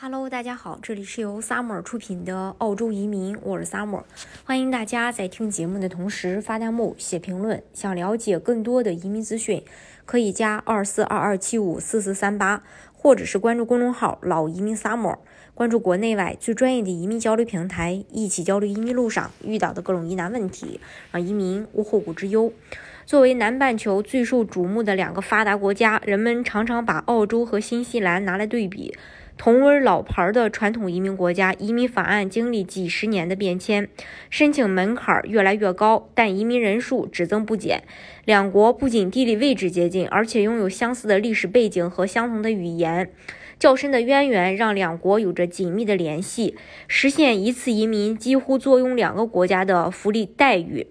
Hello，大家好，这里是由 Summer 出品的澳洲移民，我是 Summer，欢迎大家在听节目的同时发弹幕、写评论。想了解更多的移民资讯，可以加二四二二七五四四三八，或者是关注公众号“老移民 Summer”，关注国内外最专业的移民交流平台，一起交流移民路上遇到的各种疑难问题，让移民无后顾之忧。作为南半球最受瞩目的两个发达国家，人们常常把澳洲和新西兰拿来对比。同为老牌的传统移民国家，移民法案经历几十年的变迁，申请门槛越来越高，但移民人数只增不减。两国不仅地理位置接近，而且拥有相似的历史背景和相同的语言，较深的渊源让两国有着紧密的联系。实现一次移民几乎坐拥两个国家的福利待遇。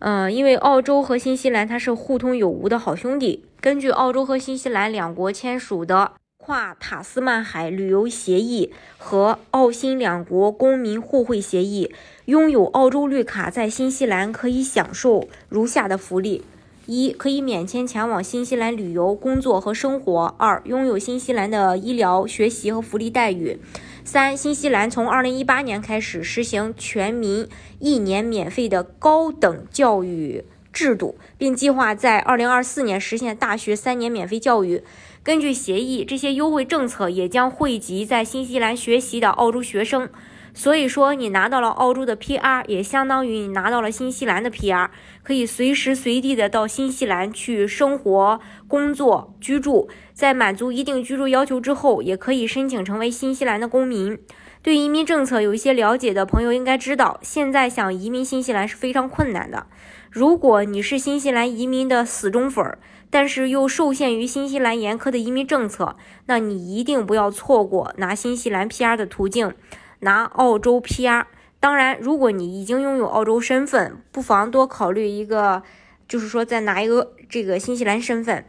嗯，因为澳洲和新西兰它是互通有无的好兄弟。根据澳洲和新西兰两国签署的。跨塔斯曼海旅游协议和澳新两国公民互惠协议，拥有澳洲绿卡在新西兰可以享受如下的福利：一、可以免签前往新西兰旅游、工作和生活；二、拥有新西兰的医疗、学习和福利待遇；三、新西兰从二零一八年开始实行全民一年免费的高等教育制度，并计划在二零二四年实现大学三年免费教育。根据协议，这些优惠政策也将惠及在新西兰学习的澳洲学生。所以说，你拿到了澳洲的 PR，也相当于你拿到了新西兰的 PR，可以随时随地的到新西兰去生活、工作、居住。在满足一定居住要求之后，也可以申请成为新西兰的公民。对移民政策有一些了解的朋友应该知道，现在想移民新西兰是非常困难的。如果你是新西兰移民的死忠粉儿，但是又受限于新西兰严苛的移民政策，那你一定不要错过拿新西兰 PR 的途径，拿澳洲 PR。当然，如果你已经拥有澳洲身份，不妨多考虑一个，就是说再拿一个这个新西兰身份。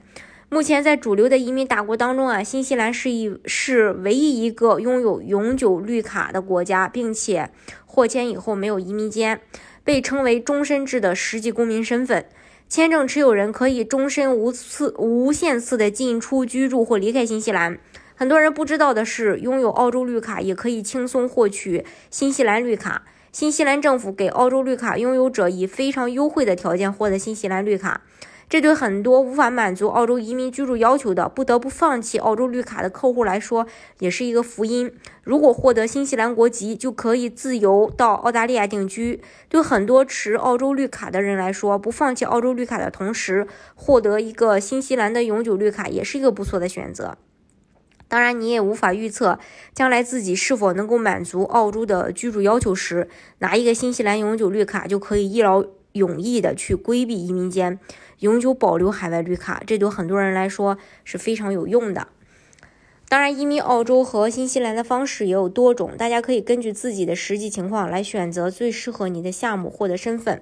目前在主流的移民大国当中啊，新西兰是一是唯一一个拥有永久绿卡的国家，并且获签以后没有移民监，被称为终身制的实际公民身份。签证持有人可以终身无次、无限次的进出居住或离开新西兰。很多人不知道的是，拥有澳洲绿卡也可以轻松获取新西兰绿卡。新西兰政府给澳洲绿卡拥有者以非常优惠的条件获得新西兰绿卡。这对很多无法满足澳洲移民居住要求的、不得不放弃澳洲绿卡的客户来说，也是一个福音。如果获得新西兰国籍，就可以自由到澳大利亚定居。对很多持澳洲绿卡的人来说，不放弃澳洲绿卡的同时，获得一个新西兰的永久绿卡，也是一个不错的选择。当然，你也无法预测将来自己是否能够满足澳洲的居住要求时，拿一个新西兰永久绿卡就可以一劳永逸的去规避移民监。永久保留海外绿卡，这对很多人来说是非常有用的。当然，移民澳洲和新西兰的方式也有多种，大家可以根据自己的实际情况来选择最适合你的项目获得身份。